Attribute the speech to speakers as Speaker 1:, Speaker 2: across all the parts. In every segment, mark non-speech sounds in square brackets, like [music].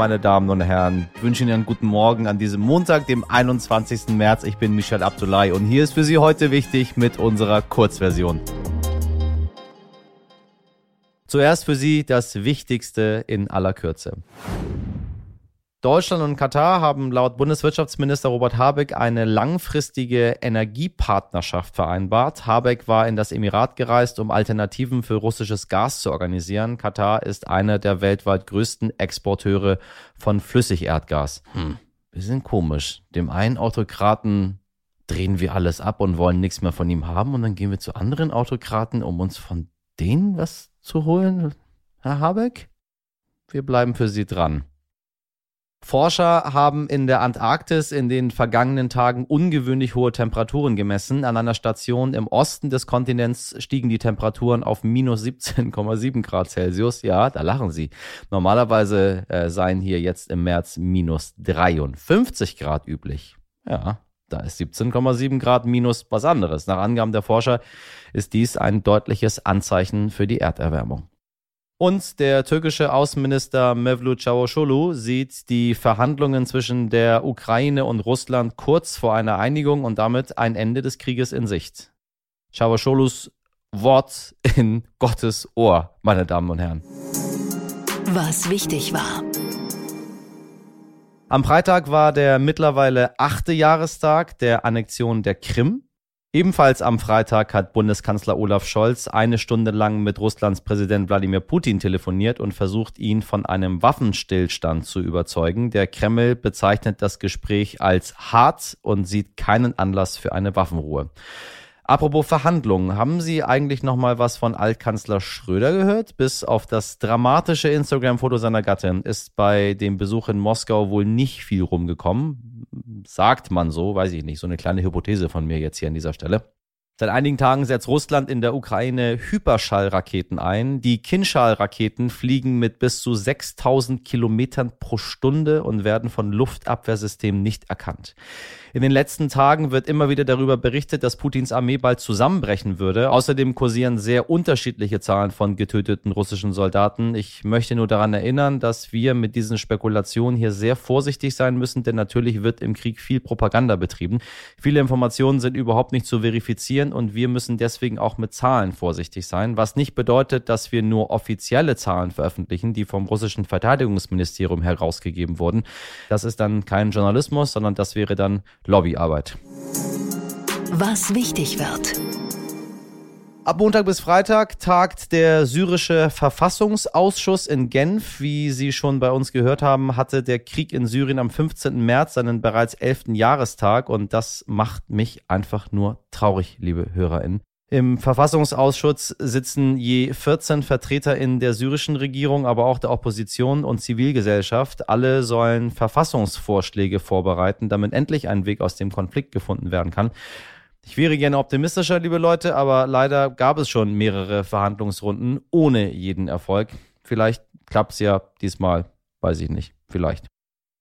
Speaker 1: meine Damen und Herren. Ich wünsche Ihnen einen guten Morgen an diesem Montag, dem 21. März. Ich bin Michel Abdullahi und hier ist für Sie heute wichtig mit unserer Kurzversion. Zuerst für Sie das Wichtigste in aller Kürze. Deutschland und Katar haben laut Bundeswirtschaftsminister Robert Habeck eine langfristige Energiepartnerschaft vereinbart. Habeck war in das Emirat gereist, um Alternativen für russisches Gas zu organisieren. Katar ist einer der weltweit größten Exporteure von Flüssigerdgas. Hm, bisschen komisch. Dem einen Autokraten drehen wir alles ab und wollen nichts mehr von ihm haben und dann gehen wir zu anderen Autokraten, um uns von denen was zu holen. Herr Habeck? Wir bleiben für Sie dran. Forscher haben in der Antarktis in den vergangenen Tagen ungewöhnlich hohe Temperaturen gemessen. An einer Station im Osten des Kontinents stiegen die Temperaturen auf minus 17,7 Grad Celsius. Ja, da lachen sie. Normalerweise äh, seien hier jetzt im März minus 53 Grad üblich. Ja, da ist 17,7 Grad minus was anderes. Nach Angaben der Forscher ist dies ein deutliches Anzeichen für die Erderwärmung. Und der türkische Außenminister Mevlut Çavuşoğlu sieht die Verhandlungen zwischen der Ukraine und Russland kurz vor einer Einigung und damit ein Ende des Krieges in Sicht. Çavuşoğlu's Wort in [laughs] Gottes Ohr, meine Damen und Herren.
Speaker 2: Was wichtig war.
Speaker 1: Am Freitag war der mittlerweile achte Jahrestag der Annexion der Krim. Ebenfalls am Freitag hat Bundeskanzler Olaf Scholz eine Stunde lang mit Russlands Präsident Wladimir Putin telefoniert und versucht, ihn von einem Waffenstillstand zu überzeugen. Der Kreml bezeichnet das Gespräch als hart und sieht keinen Anlass für eine Waffenruhe. Apropos Verhandlungen, haben Sie eigentlich noch mal was von Altkanzler Schröder gehört? Bis auf das dramatische Instagram-Foto seiner Gattin ist bei dem Besuch in Moskau wohl nicht viel rumgekommen. Sagt man so, weiß ich nicht. So eine kleine Hypothese von mir jetzt hier an dieser Stelle. Seit einigen Tagen setzt Russland in der Ukraine Hyperschallraketen ein. Die Kinschall-Raketen fliegen mit bis zu 6000 Kilometern pro Stunde und werden von Luftabwehrsystemen nicht erkannt. In den letzten Tagen wird immer wieder darüber berichtet, dass Putins Armee bald zusammenbrechen würde. Außerdem kursieren sehr unterschiedliche Zahlen von getöteten russischen Soldaten. Ich möchte nur daran erinnern, dass wir mit diesen Spekulationen hier sehr vorsichtig sein müssen, denn natürlich wird im Krieg viel Propaganda betrieben. Viele Informationen sind überhaupt nicht zu verifizieren und wir müssen deswegen auch mit Zahlen vorsichtig sein, was nicht bedeutet, dass wir nur offizielle Zahlen veröffentlichen, die vom russischen Verteidigungsministerium herausgegeben wurden. Das ist dann kein Journalismus, sondern das wäre dann Lobbyarbeit.
Speaker 2: Was wichtig wird.
Speaker 1: Ab Montag bis Freitag tagt der syrische Verfassungsausschuss in Genf. Wie Sie schon bei uns gehört haben, hatte der Krieg in Syrien am 15. März seinen bereits 11. Jahrestag und das macht mich einfach nur traurig, liebe HörerInnen. Im Verfassungsausschuss sitzen je 14 Vertreter in der syrischen Regierung, aber auch der Opposition und Zivilgesellschaft. Alle sollen Verfassungsvorschläge vorbereiten, damit endlich ein Weg aus dem Konflikt gefunden werden kann. Ich wäre gerne optimistischer, liebe Leute, aber leider gab es schon mehrere Verhandlungsrunden ohne jeden Erfolg. Vielleicht klappt es ja diesmal, weiß ich nicht. Vielleicht.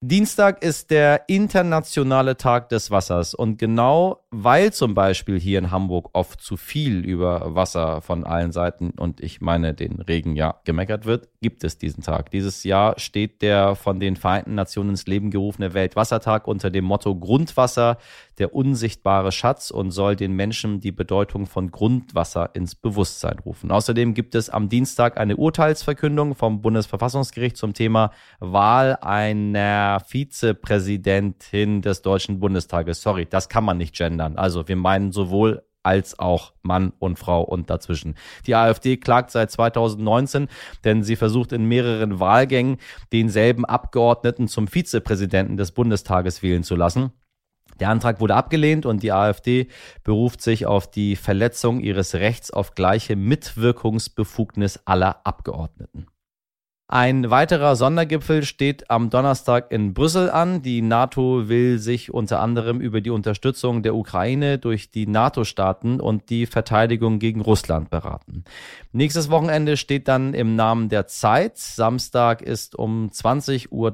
Speaker 1: Dienstag ist der internationale Tag des Wassers und genau weil zum Beispiel hier in Hamburg oft zu viel über Wasser von allen Seiten und ich meine den Regen ja gemeckert wird, gibt es diesen Tag. Dieses Jahr steht der von den Vereinten Nationen ins Leben gerufene Weltwassertag unter dem Motto Grundwasser, der unsichtbare Schatz und soll den Menschen die Bedeutung von Grundwasser ins Bewusstsein rufen. Außerdem gibt es am Dienstag eine Urteilsverkündung vom Bundesverfassungsgericht zum Thema Wahl einer Vizepräsidentin des Deutschen Bundestages. Sorry, das kann man nicht gendern. Also wir meinen sowohl als auch Mann und Frau und dazwischen. Die AfD klagt seit 2019, denn sie versucht in mehreren Wahlgängen denselben Abgeordneten zum Vizepräsidenten des Bundestages wählen zu lassen. Der Antrag wurde abgelehnt und die AfD beruft sich auf die Verletzung ihres Rechts auf gleiche Mitwirkungsbefugnis aller Abgeordneten. Ein weiterer Sondergipfel steht am Donnerstag in Brüssel an. Die NATO will sich unter anderem über die Unterstützung der Ukraine durch die NATO-Staaten und die Verteidigung gegen Russland beraten. Nächstes Wochenende steht dann im Namen der Zeit. Samstag ist um 20.30 Uhr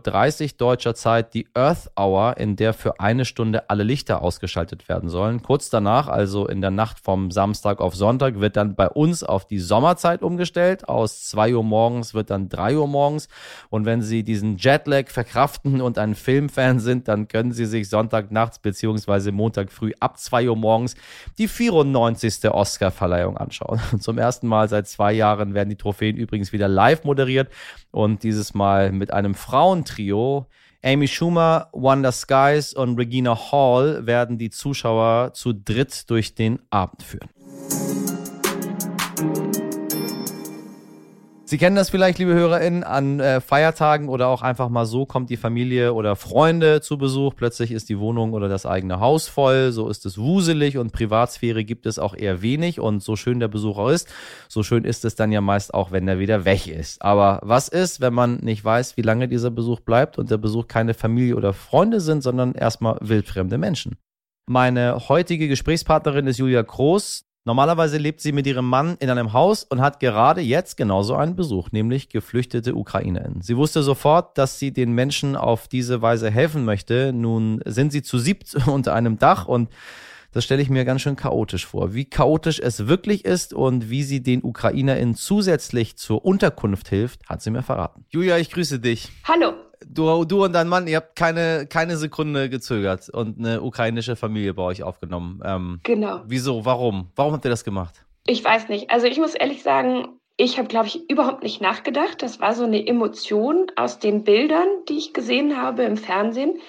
Speaker 1: deutscher Zeit die Earth Hour, in der für eine Stunde alle Lichter ausgeschaltet werden sollen. Kurz danach, also in der Nacht vom Samstag auf Sonntag, wird dann bei uns auf die Sommerzeit umgestellt. Aus 2 Uhr morgens wird dann 3 Uhr Uhr morgens. Und wenn Sie diesen Jetlag verkraften und ein Filmfan sind, dann können Sie sich Sonntag nachts bzw. Montag früh ab 2 Uhr morgens die 94. Oscar-Verleihung anschauen. Und [laughs] zum ersten Mal seit zwei Jahren werden die Trophäen übrigens wieder live moderiert und dieses Mal mit einem Frauentrio. Amy Schumer, Wanda Skies und Regina Hall werden die Zuschauer zu dritt durch den Abend führen. Sie kennen das vielleicht, liebe HörerInnen, an äh, Feiertagen oder auch einfach mal so kommt die Familie oder Freunde zu Besuch. Plötzlich ist die Wohnung oder das eigene Haus voll. So ist es wuselig und Privatsphäre gibt es auch eher wenig. Und so schön der Besucher ist, so schön ist es dann ja meist auch, wenn er wieder weg ist. Aber was ist, wenn man nicht weiß, wie lange dieser Besuch bleibt und der Besuch keine Familie oder Freunde sind, sondern erstmal wildfremde Menschen? Meine heutige Gesprächspartnerin ist Julia Groß. Normalerweise lebt sie mit ihrem Mann in einem Haus und hat gerade jetzt genauso einen Besuch, nämlich geflüchtete UkrainerInnen. Sie wusste sofort, dass sie den Menschen auf diese Weise helfen möchte. Nun sind sie zu siebt [laughs] unter einem Dach und das stelle ich mir ganz schön chaotisch vor. Wie chaotisch es wirklich ist und wie sie den UkrainerInnen zusätzlich zur Unterkunft hilft, hat sie mir verraten. Julia, ich grüße dich.
Speaker 3: Hallo
Speaker 1: du, du und dein Mann, ihr habt keine, keine Sekunde gezögert und eine ukrainische Familie bei euch aufgenommen.
Speaker 3: Ähm, genau.
Speaker 1: Wieso? Warum? Warum habt ihr das gemacht?
Speaker 3: Ich weiß nicht. Also ich muss ehrlich sagen, ich habe, glaube ich, überhaupt nicht nachgedacht. Das war so eine Emotion aus den Bildern, die ich gesehen habe im Fernsehen.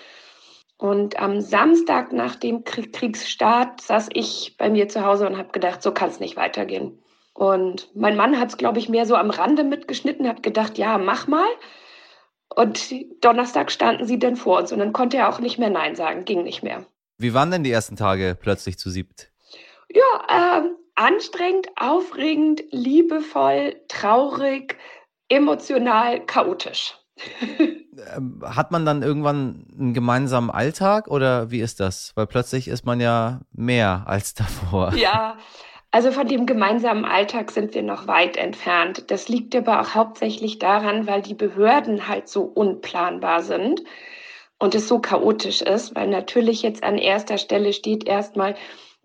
Speaker 3: Und am Samstag nach dem Kriegsstart saß ich bei mir zu Hause und habe gedacht, so kann es nicht weitergehen. Und mein Mann hat es, glaube ich, mehr so am Rande mitgeschnitten, hat gedacht, ja, mach mal. Und Donnerstag standen sie dann vor uns und dann konnte er auch nicht mehr Nein sagen, ging nicht mehr.
Speaker 1: Wie waren denn die ersten Tage plötzlich zu siebt?
Speaker 3: Ja, äh, anstrengend, aufregend, liebevoll, traurig, emotional, chaotisch. [laughs]
Speaker 1: Ähm, hat man dann irgendwann einen gemeinsamen Alltag oder wie ist das? Weil plötzlich ist man ja mehr als davor.
Speaker 3: Ja, [laughs] also von dem gemeinsamen Alltag sind wir noch weit entfernt. Das liegt aber auch hauptsächlich daran, weil die Behörden halt so unplanbar sind und es so chaotisch ist, weil natürlich jetzt an erster Stelle steht erstmal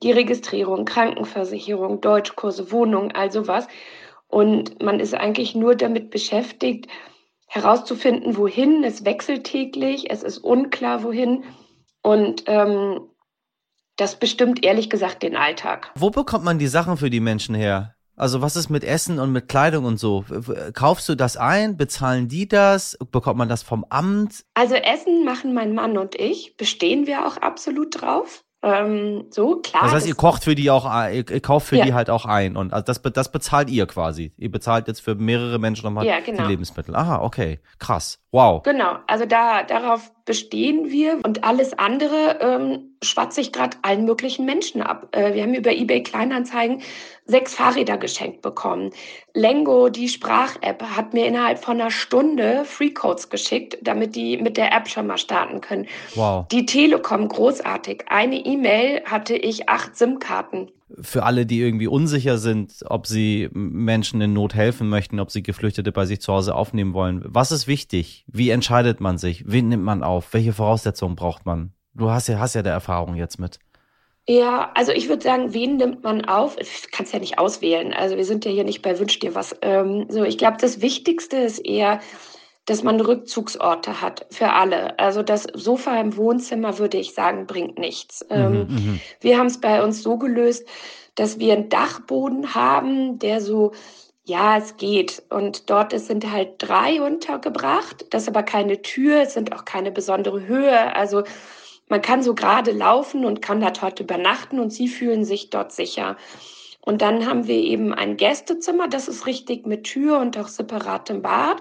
Speaker 3: die Registrierung, Krankenversicherung, Deutschkurse, Wohnung, all sowas. Und man ist eigentlich nur damit beschäftigt, herauszufinden, wohin. Es wechselt täglich, es ist unklar, wohin. Und ähm, das bestimmt ehrlich gesagt den Alltag.
Speaker 1: Wo bekommt man die Sachen für die Menschen her? Also was ist mit Essen und mit Kleidung und so? Kaufst du das ein? Bezahlen die das? Bekommt man das vom Amt?
Speaker 3: Also Essen machen mein Mann und ich. Bestehen wir auch absolut drauf. Ähm, so, klar.
Speaker 1: Das heißt, ihr kocht für die auch, ihr, kauft für ja. die halt auch ein und also das, das bezahlt ihr quasi. Ihr bezahlt jetzt für mehrere Menschen nochmal ja, genau. die Lebensmittel. Aha, okay, krass, wow.
Speaker 3: Genau, also da darauf bestehen wir und alles andere ähm, schwatze ich gerade allen möglichen Menschen ab. Äh, wir haben über eBay Kleinanzeigen sechs Fahrräder geschenkt bekommen. Lengo, die Sprach-App, hat mir innerhalb von einer Stunde Freecodes geschickt, damit die mit der App schon mal starten können. Wow. Die Telekom, großartig. Eine E-Mail hatte ich acht SIM-Karten.
Speaker 1: Für alle, die irgendwie unsicher sind, ob sie Menschen in Not helfen möchten, ob sie Geflüchtete bei sich zu Hause aufnehmen wollen. Was ist wichtig? Wie entscheidet man sich? Wen nimmt man auf? Welche Voraussetzungen braucht man? Du hast ja, hast ja der Erfahrung jetzt mit.
Speaker 3: Ja, also ich würde sagen, wen nimmt man auf? Ich kann es ja nicht auswählen. Also wir sind ja hier nicht bei Wünsch dir was. Ähm, so, ich glaube, das Wichtigste ist eher, dass man Rückzugsorte hat für alle. Also das Sofa im Wohnzimmer, würde ich sagen, bringt nichts. Mhm, ähm, mhm. wir haben es bei uns so gelöst, dass wir einen Dachboden haben, der so, ja, es geht. Und dort sind halt drei untergebracht. Das ist aber keine Tür, es sind auch keine besondere Höhe. Also man kann so gerade laufen und kann dort übernachten und sie fühlen sich dort sicher. Und dann haben wir eben ein Gästezimmer, das ist richtig mit Tür und auch separatem Bad.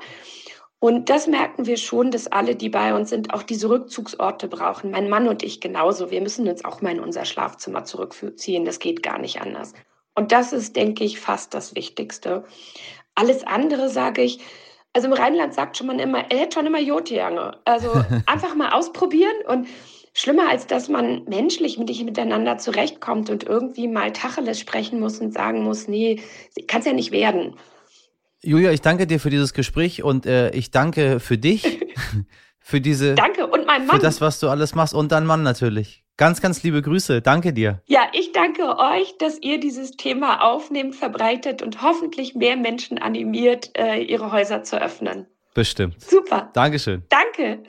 Speaker 3: Und das merken wir schon, dass alle, die bei uns sind, auch diese Rückzugsorte brauchen. Mein Mann und ich genauso. Wir müssen uns auch mal in unser Schlafzimmer zurückziehen. Das geht gar nicht anders. Und das ist, denke ich, fast das Wichtigste. Alles andere sage ich, also im Rheinland sagt schon man immer, er hätte schon immer Jodjange. Also [laughs] einfach mal ausprobieren und schlimmer, als dass man menschlich mit dich miteinander zurechtkommt und irgendwie mal Tacheles sprechen muss und sagen muss, nee, kann es ja nicht werden.
Speaker 1: Julia, ich danke dir für dieses Gespräch und äh, ich danke für dich, [laughs] [laughs] für diese.
Speaker 3: Danke und mein Mann.
Speaker 1: Für das, was du alles machst und dein Mann natürlich. Ganz, ganz liebe Grüße. Danke dir.
Speaker 3: Ja, ich danke euch, dass ihr dieses Thema aufnehmt, verbreitet und hoffentlich mehr Menschen animiert, äh, ihre Häuser zu öffnen.
Speaker 1: Bestimmt.
Speaker 3: Super.
Speaker 1: Dankeschön.
Speaker 3: Danke.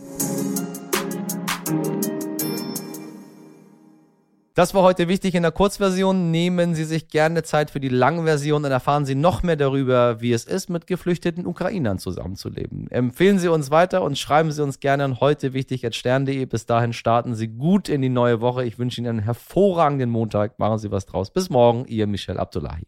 Speaker 1: Das war heute wichtig in der Kurzversion. Nehmen Sie sich gerne Zeit für die Langversion und erfahren Sie noch mehr darüber, wie es ist, mit geflüchteten Ukrainern zusammenzuleben. Empfehlen Sie uns weiter und schreiben Sie uns gerne an heute wichtig stern.de. Bis dahin starten Sie gut in die neue Woche. Ich wünsche Ihnen einen hervorragenden Montag. Machen Sie was draus. Bis morgen, Ihr Michel Abdullahi.